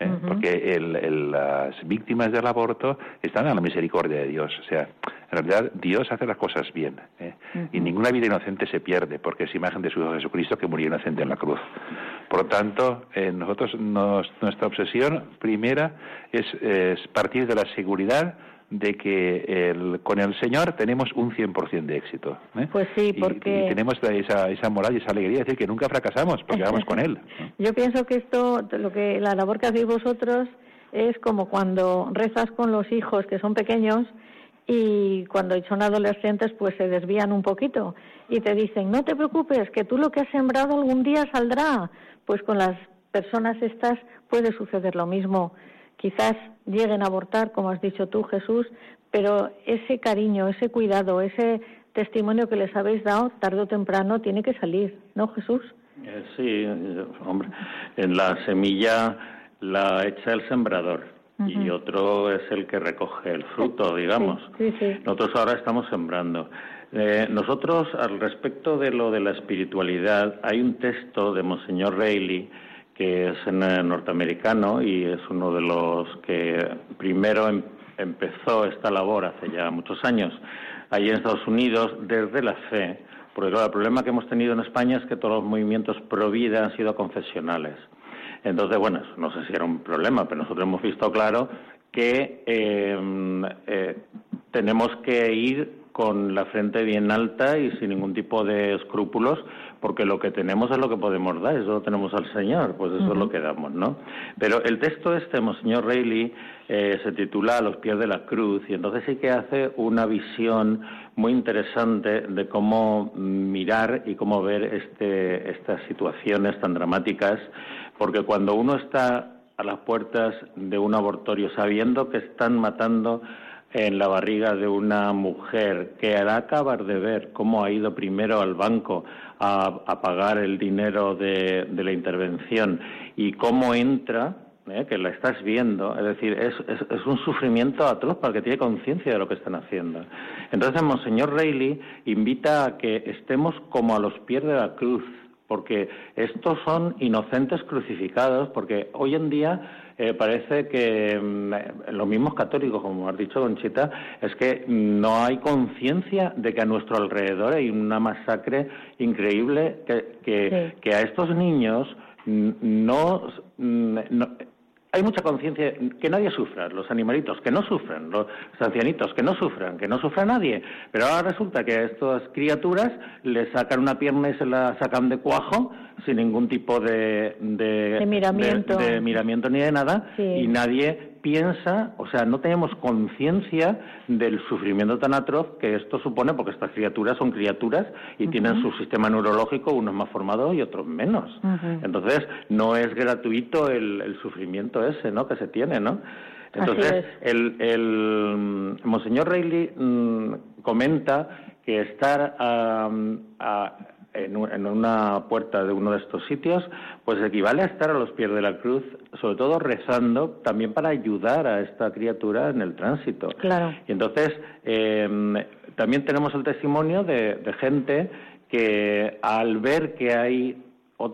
¿eh? porque las víctimas del aborto están a la misericordia de Dios. O sea, en realidad Dios hace las cosas bien ¿eh? y ninguna vida inocente se pierde porque es imagen de su Hijo Jesucristo que murió inocente en la cruz. Por lo tanto, eh, nosotros nuestra obsesión primera es, partir de la seguridad de que con el Señor tenemos un 100% de éxito. ¿eh? Pues sí, porque... Y, tenemos esa, esa moral y esa alegría de decir que nunca fracasamos porque vamos con Él. Yo pienso que esto, lo que la labor que hacéis vosotros es como cuando rezas con los hijos que son pequeños y cuando son adolescentes pues se desvían un poquito y te dicen, no te preocupes, que tú lo que has sembrado algún día saldrá. Pues con las personas estas puede suceder lo mismo quizás lleguen a abortar, como has dicho tú, Jesús, pero ese cariño, ese cuidado, ese testimonio que les habéis dado, tarde o temprano tiene que salir, ¿no, Jesús? Eh, sí, hombre, en la semilla la echa el sembrador y otro es el que recoge el fruto, digamos. Nosotros ahora estamos sembrando. Eh, nosotros, al respecto de lo de la espiritualidad, hay un texto de Monseñor Reilly que es eh, norteamericano y es uno de los que primero em, empezó esta labor hace ya muchos años, allí en Estados Unidos, desde la fe. Porque el problema que hemos tenido en España es que todos los movimientos pro vida han sido confesionales. Entonces, bueno, no sé si era un problema, pero nosotros hemos visto claro que em, eh, tenemos que ir con la frente bien alta y sin ningún tipo de escrúpulos, porque lo que tenemos es lo que podemos dar, eso lo tenemos al Señor, pues eso es lo que damos, ¿no? Pero el texto este, Monseñor Reilly, eh, se titula A los pies de la cruz, y entonces sí que hace una visión muy interesante de cómo mirar y cómo ver este, estas situaciones tan dramáticas, porque cuando uno está a las puertas de un abortorio sabiendo que están matando en la barriga de una mujer que hará acabar de ver cómo ha ido primero al banco a, pagar el dinero de, la intervención y cómo entra, ¿eh? que la estás viendo, es decir, es, es, un sufrimiento atroz para el que tiene conciencia de lo que están haciendo. Entonces, Monseñor Reilly invita a que estemos como a los pies de la cruz, porque estos son inocentes crucificados, porque hoy en día eh, parece que mm, los mismos católicos, como has dicho, Conchita, es que no hay conciencia de que a nuestro alrededor hay una masacre increíble, que, que, a estos niños no, hay mucha conciencia que nadie sufra, los animalitos que no sufran, los ancianitos que no sufran, que no sufra nadie. Pero ahora resulta que a estas criaturas les sacan una pierna y se la sacan de cuajo sin ningún tipo de, de, miramiento. de, miramiento ni de nada y nadie piensa, o sea, no tenemos conciencia del sufrimiento tan atroz que esto supone, porque estas criaturas son criaturas y tienen su sistema neurológico, unos más formados y otros menos. Entonces, no es gratuito el, sufrimiento ese, ¿no?, que se tiene, ¿no? Entonces, el, el Monseñor Reilly mm, comenta que estar a en, una puerta de uno de estos sitios, pues equivale a estar a los pies de la cruz, sobre todo rezando también para ayudar a esta criatura en el tránsito. Claro. Y entonces em, también tenemos el testimonio de, gente que al ver que hay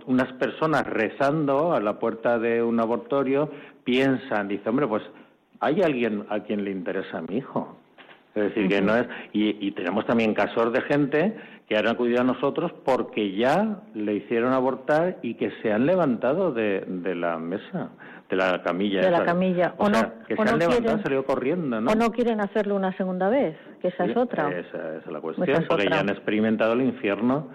unas personas rezando a la puerta de un abortorio, piensan, dice, hombre, pues hay alguien a quien le interesa a mi hijo. Es decir, que no es. Y, y, tenemos también casos de gente que han acudido a nosotros porque ya le hicieron abortar y que se han levantado de, de la mesa, de la camilla. De la camilla. O, no, que se han levantado, han salido corriendo, ¿no? O no quieren hacerlo una segunda vez, que esa es otra. Esa, es la cuestión, porque ya han experimentado el infierno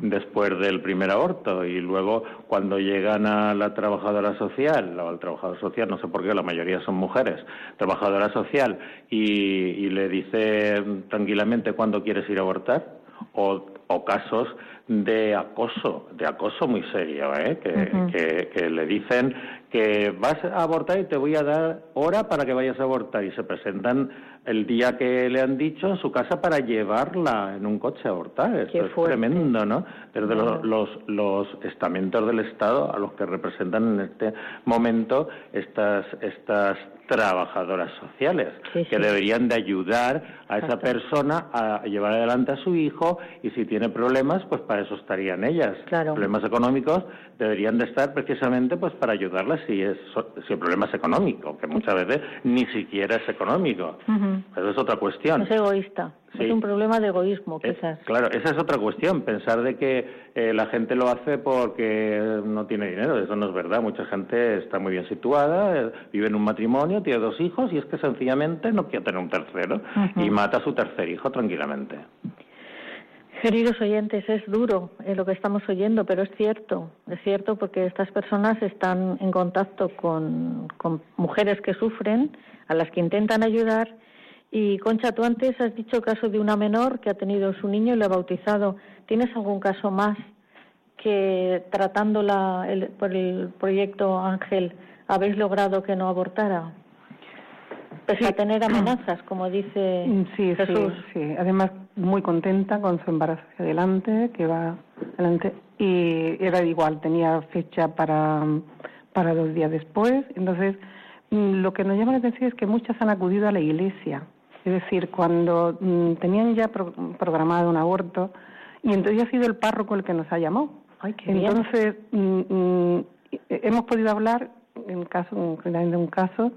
después del primer aborto y luego cuando llegan a la trabajadora social, o al trabajador social, no sé por qué, la mayoría son mujeres, trabajadora social, y, y le dice tranquilamente cuándo quieres ir a abortar o, casos de acoso, de acoso muy serio, ¿eh? que, que, le dicen que vas a abortar y te voy a dar hora para que vayas a abortar y se presentan el día que le han dicho en su casa para llevarla en un coche a abortar. Esto es tremendo, ¿no? Desde los, los, los, estamentos del Estado a los que representan en este momento estas, estas trabajadoras sociales, que deberían de ayudar a esa persona a llevar adelante a su hijo y si tiene problemas, pues para eso estarían ellas. Problemas económicos deberían de estar precisamente pues para ayudarlas si, es, si el problema es económico, que muchas veces ni siquiera es económico. Eso es otra cuestión. Es egoísta. Es un problema de egoísmo, eh, quizás. claro, esa es otra cuestión. Pensar de que eh, la gente lo hace porque no tiene dinero. Eso no es verdad. Mucha gente está muy bien situada, eh, vive en un matrimonio, tiene dos hijos y es que sencillamente no quiere tener un tercero y mata a su tercer hijo tranquilamente. Queridos oyentes, es duro lo que estamos oyendo, pero es cierto, es cierto porque estas personas están en contacto con, con mujeres que sufren, a las que intentan ayudar y Concha, tú antes has dicho el caso de una menor que ha tenido su niño y lo ha bautizado. ¿Tienes algún caso más que tratándola por el proyecto Ángel habéis logrado que no abortara. Pese a tener amenazas, como dice Mm, sí, Jesús. Sí, sí. Además, muy contenta con su embarazo hacia adelante, que va adelante. Y era igual, tenía fecha para, para dos días después. Entonces, mm, lo que nos llama la atención es que muchas han acudido a la iglesia. Es decir, cuando mm, tenían ya pro- programado un aborto, y entonces ha sido el párroco el que nos ha llamado. Ay, qué bien. Entonces, mm, mm, hemos podido hablar en caso, de un caso,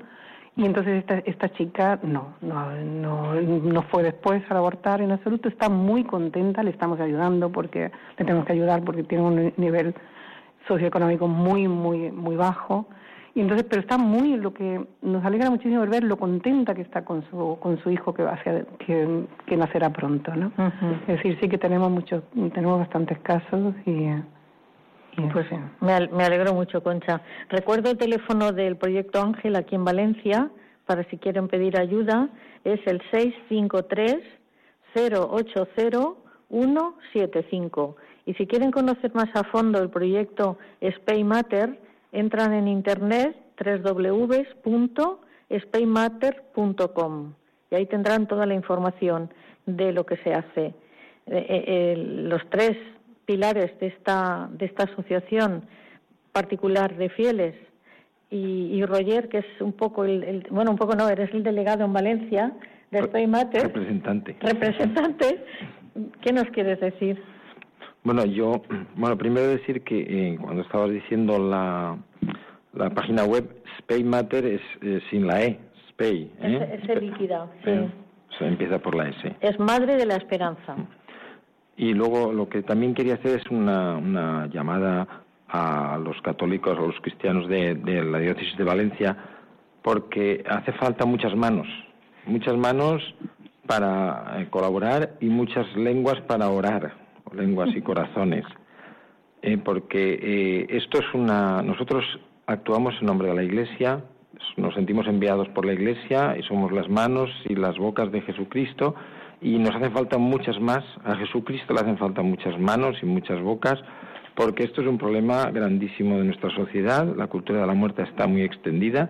y entonces esta, esta chica no, no, no, no fue después al abortar en absoluto, está muy contenta, le estamos ayudando porque le tenemos que ayudar porque tiene un nivel socioeconómico muy, muy, muy bajo. Y entonces, pero está muy, lo que nos alegra muchísimo ver lo contenta que está con su, con su hijo que va hacia, que, que nacerá pronto, ¿no? Es decir, sí que tenemos muchos, tenemos bastantes casos y, y Pues sí. me, al- me alegro mucho, Concha. Recuerdo el teléfono del Proyecto Ángel aquí en Valencia, para si quieren pedir ayuda, es el 653-080-175. Y si quieren conocer más a fondo el proyecto Spay Matter, entran en internet www.spaymatter.com y ahí tendrán toda la información de lo que se hace. Eh, eh, los tres pilares de esta, de esta asociación particular de fieles y, y Roger, que es un poco el, el- bueno, un poco no, eres el delegado en Valencia de Spay Matter, Representante. representante, ¿qué nos quieres decir? Bueno, yo, bueno, primero decir que eh, cuando estabas diciendo la, la página web, Spay Matter es eh, sin la E, Spay. ¿eh? Ese, ese líquida, sí. Eh, se empieza por la S. Es madre de la esperanza. Y luego lo que también quería hacer es una, una llamada a los católicos o los cristianos de, de la diócesis de Valencia, porque hace falta muchas manos, muchas manos para colaborar y muchas lenguas para orar, o lenguas y corazones, Eh, porque eh, esto es una, nosotros actuamos en nombre de la Iglesia, nos sentimos enviados por la Iglesia y somos las manos y las bocas de Jesucristo y nos hacen falta muchas más, a Jesucristo le hacen falta muchas manos y muchas bocas, porque esto es un problema grandísimo de nuestra sociedad, la cultura de la muerte está muy extendida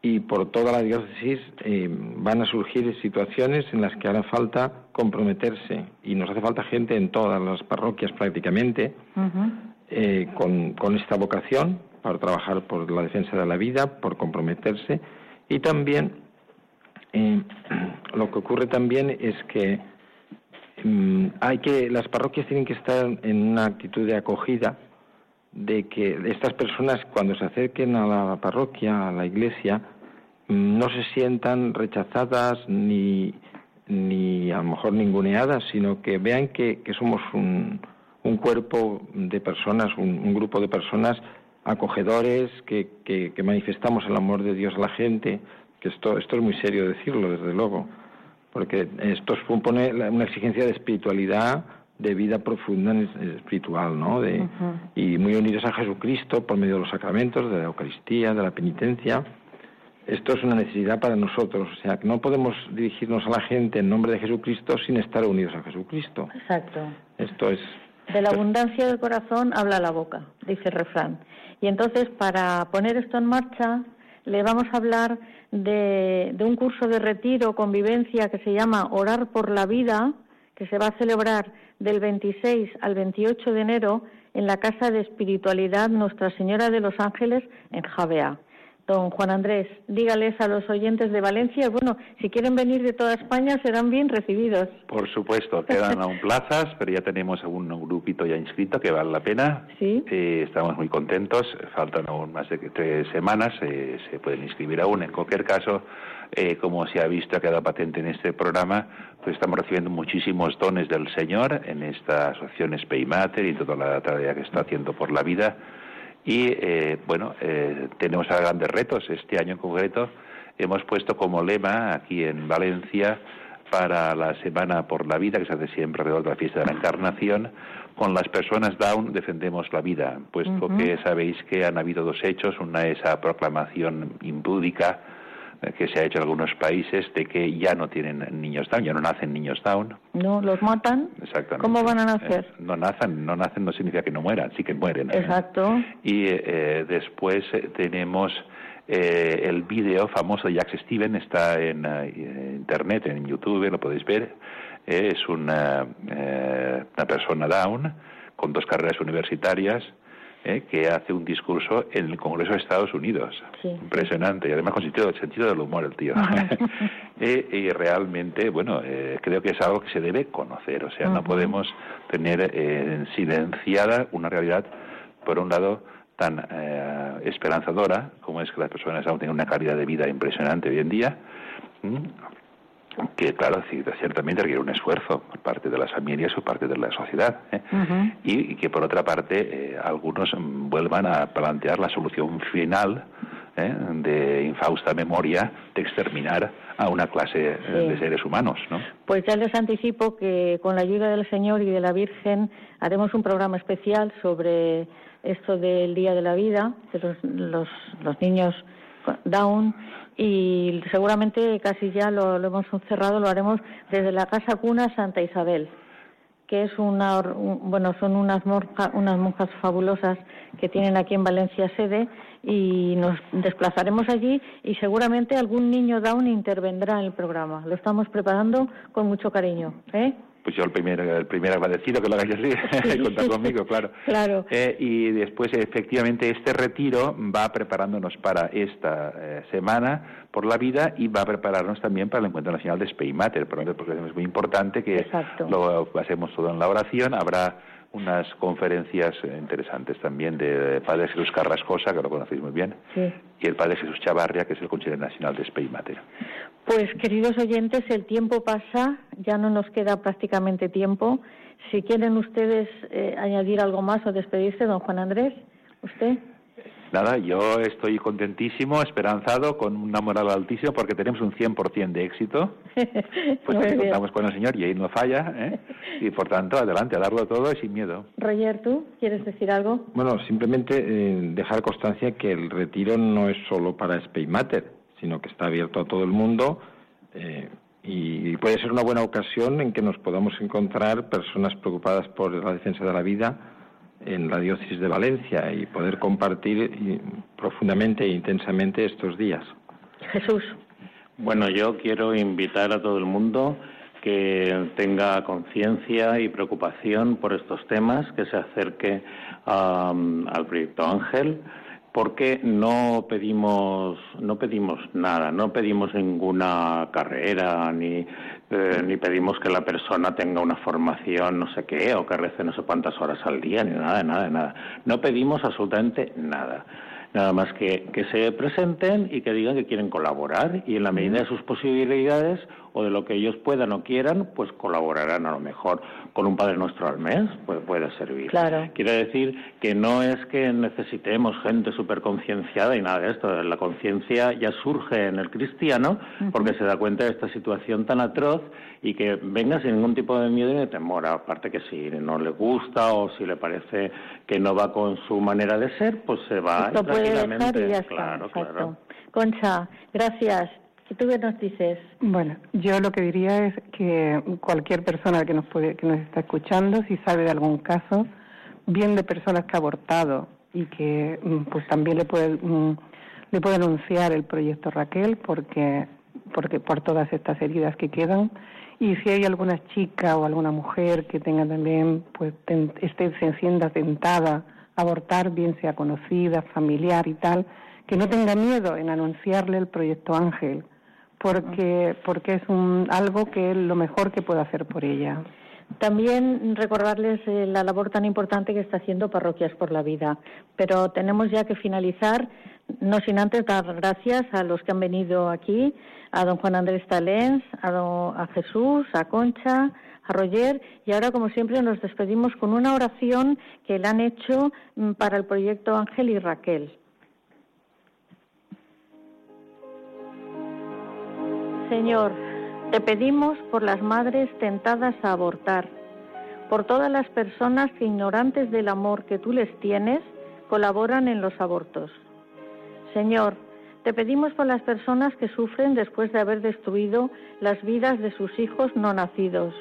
y por toda la diócesis eh, van a surgir situaciones en las que hará falta comprometerse y nos hace falta gente en todas las parroquias prácticamente eh, con, con esta vocación para trabajar por la defensa de la vida, por comprometerse y también eh, lo que ocurre también es que mm, hay que las parroquias tienen que estar en una actitud de acogida de que estas personas cuando se acerquen a la parroquia, a la iglesia, no se sientan rechazadas ni, ni a lo mejor ninguneadas, sino que vean que, que somos un, un cuerpo de personas, un, grupo de personas acogedores, que, que, que manifestamos el amor de Dios a la gente, que esto, esto es muy serio decirlo, desde luego, porque esto supone una exigencia de espiritualidad, de vida profunda espiritual, ¿no? De, Y muy unidos a Jesucristo por medio de los sacramentos, de la Eucaristía, de la penitencia. Esto es una necesidad para nosotros, o sea, que no podemos dirigirnos a la gente en nombre de Jesucristo sin estar unidos a Jesucristo. Exacto. Esto es De la abundancia del corazón habla la boca, dice el refrán. Y entonces, para poner esto en marcha, le vamos a hablar de, de un curso de retiro, convivencia, que se llama Orar por la Vida, que se va a celebrar del 26 al 28 de enero en la Casa de Espiritualidad Nuestra Señora de los Ángeles en Javea. Don Juan Andrés, dígales a los oyentes de Valencia, bueno, si quieren venir de toda España serán bien recibidos. Por supuesto, quedan aún plazas, pero ya tenemos un grupito ya inscrito que vale la pena. Sí. Eh, estamos muy contentos, faltan aún más de tres semanas, eh, se pueden inscribir aún. En cualquier caso, eh, como se ha visto, ha quedado patente en este programa, pues estamos recibiendo muchísimos dones del Señor en esta asociación Speymater y toda la tarea que está haciendo por la vida. Y eh, bueno, eh, tenemos grandes retos. Este año en concreto hemos puesto como lema aquí en Valencia para la Semana por la Vida, que se hace siempre alrededor de la fiesta de la Encarnación, con las personas Down defendemos la vida, puesto Ujú. que sabéis que han habido dos hechos, una esa proclamación impúdica que se ha hecho en algunos países de que ya no tienen niños Down, ya no nacen niños Down. No, los matan. Exactamente. ¿Cómo van a nacer? Eh, no nacen, no nacen no significa que no mueran, sí que mueren. ¿eh? Exacto. Y eh, después tenemos eh, el vídeo famoso de Jack Steven, está en internet, en YouTube, lo podéis ver. es una, una persona down con dos carreras universitarias ¿eh? que hace un discurso en el Congreso de Estados Unidos. Impresionante, y además con sentido, sentido del humor el tío. Eh, y realmente, bueno, eh, creo que es algo que se debe conocer, o sea, no podemos tener silenciada una realidad, por un lado, tan esperanzadora como es que las personas aún tienen una calidad de vida impresionante hoy en día, que claro, ciertamente requiere un esfuerzo por parte de las familias o parte de la sociedad, ¿eh? y, que por otra parte eh, algunos vuelvan a plantear la solución final ¿eh? de infausta memoria de exterminar a una clase de seres humanos. ¿no? Pues ya les anticipo que con la ayuda del Señor y de la Virgen haremos un programa especial sobre esto del Día de la Vida, de los, los, los niños Down y seguramente casi ya lo, hemos cerrado, lo haremos desde la Casa Cuna Santa Isabel, que es una, bueno, son unas, unas monjas fabulosas que tienen aquí en Valencia sede y nos desplazaremos allí y seguramente algún niño Down intervendrá en el programa. Lo estamos preparando con mucho cariño. ¿eh? Pues yo el primer, el primer agradecido que lo hagáis así, contar conmigo, claro. claro. Eh, y después, efectivamente, este retiro va preparándonos para esta eh, semana por la vida y va a prepararnos también para el Encuentro Nacional de Speymater, porque es muy importante que lo hacemos todo en la oración. Habrá unas conferencias interesantes también de Padre Jesús Carrascosa, que lo conocéis muy bien, y el Padre Jesús Chavarria, que es el consejero nacional de Speymater. Pues queridos oyentes, el tiempo pasa, ya no nos queda prácticamente tiempo. Si quieren ustedes eh, añadir algo más o despedirse, don Juan Andrés, ¿usted? Nada, yo estoy contentísimo, esperanzado, con una moral altísima porque tenemos un 100% de éxito. Pues que contamos con el Señor y ahí no falla. ¿eh? Y por tanto, adelante, a darlo todo y sin miedo. Roger, ¿tú quieres decir algo? Bueno, simplemente eh, dejar constancia que el retiro no es solo para Speymater, sino que está abierto a todo el mundo. Eh, y puede ser una buena ocasión en que nos podamos encontrar personas preocupadas por la defensa de la vida en la diócesis de Valencia y poder compartir profundamente e intensamente estos días. Jesús. Bueno, yo quiero invitar a todo el mundo que tenga conciencia y preocupación por estos temas, que se acerque al proyecto Ángel, porque no pedimos no pedimos nada, no pedimos ninguna carrera ni eh, ni pedimos que la persona tenga una formación no sé qué o que rece no sé cuántas horas al día ni nada, nada, nada. No pedimos absolutamente nada. Nada más que, que se presenten y que digan que quieren colaborar y en la medida de sus posibilidades o de lo que ellos puedan o quieran, pues colaborarán a lo mejor con un Padre Nuestro al mes, pues puede servir. Claro. Quiere decir que no es que necesitemos gente súper concienciada y nada de esto. La conciencia ya surge en el cristiano porque se da cuenta de esta situación tan atroz y que venga sin ningún tipo de miedo ni de temor. Aparte que si no le gusta o si le parece que no va con su manera de ser, pues se va Esto puede dejar y ya claro, Claro. Concha, gracias. ¿Y tú qué nos dices? Bueno, yo lo que diría es que cualquier persona que nos puede, que nos está escuchando, si sabe de algún caso, bien de personas que ha abortado y que mm, pues también le puede mm, le puede anunciar el proyecto Raquel porque porque por todas estas heridas que quedan y si hay alguna chica o alguna mujer que tenga también pues esté se encienda tentada a abortar bien sea conocida familiar y tal que no tenga miedo en anunciarle el proyecto Ángel porque, porque es un, algo que es lo mejor que puedo hacer por ella. También recordarles eh, la labor tan importante que está haciendo Parroquias por la Vida. Pero tenemos ya que finalizar, no sin antes dar gracias a los que han venido aquí, a don Juan Andrés Talens, a, a Jesús, a Concha, a Roger, y ahora, como siempre, nos despedimos con una oración que le han hecho mm, para el proyecto Ángel y Raquel. Señor, te pedimos por las madres tentadas a abortar, por todas las personas que ignorantes del amor que tú les tienes, colaboran en los abortos. Señor, Te pedimos por las personas que sufren después de haber destruido las vidas de sus hijos no nacidos.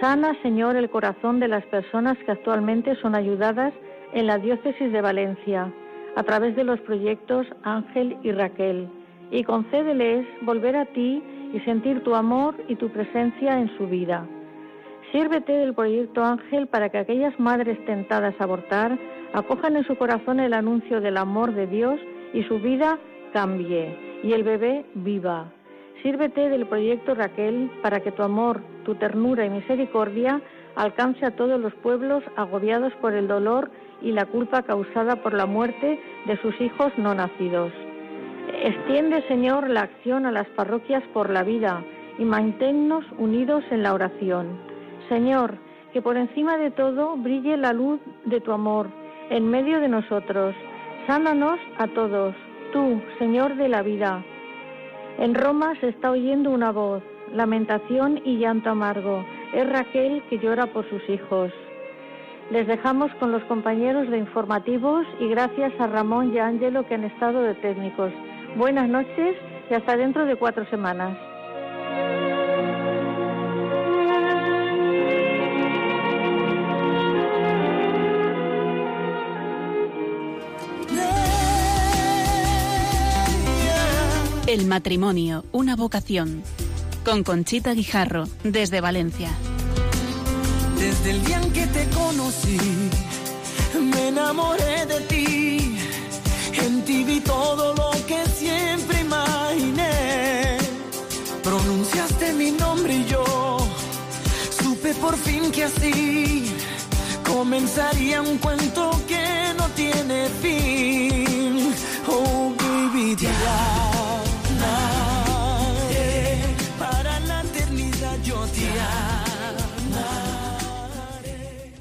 Sana, Señor, el corazón de las personas que actualmente son ayudadas en la diócesis de Valencia a través de los proyectos Ángel y Raquel y concédeles volver a ti y sentir tu amor y tu presencia en su vida. Sírvete del proyecto Ángel para que aquellas madres tentadas a abortar acojan en su corazón el anuncio del amor de Dios y su vida cambie y el bebé viva. Sírvete del proyecto Raquel para que tu amor, tu ternura y misericordia alcance a todos los pueblos agobiados por el dolor y la culpa causada por la muerte de sus hijos no nacidos. Extiende, Señor, la acción a las parroquias por la vida y manténnos unidos en la oración. Señor, que por encima de todo brille la luz de tu amor en medio de nosotros. Sánanos a todos, tú, Señor de la vida. En Roma se está oyendo una voz, lamentación y llanto amargo. Es Raquel que llora por sus hijos. Les dejamos con los compañeros de informativos y gracias a Ramón y Ángelo que han estado de técnicos. Buenas noches y hasta dentro de cuatro semanas. El matrimonio, una vocación. Con Conchita Guijarro, desde Valencia. Desde el día en que te conocí, me enamoré de ti. Ti todo lo que siempre imaginé. Pronunciaste mi nombre y yo supe por fin que así comenzaría un cuento que no tiene fin. Oh, baby, para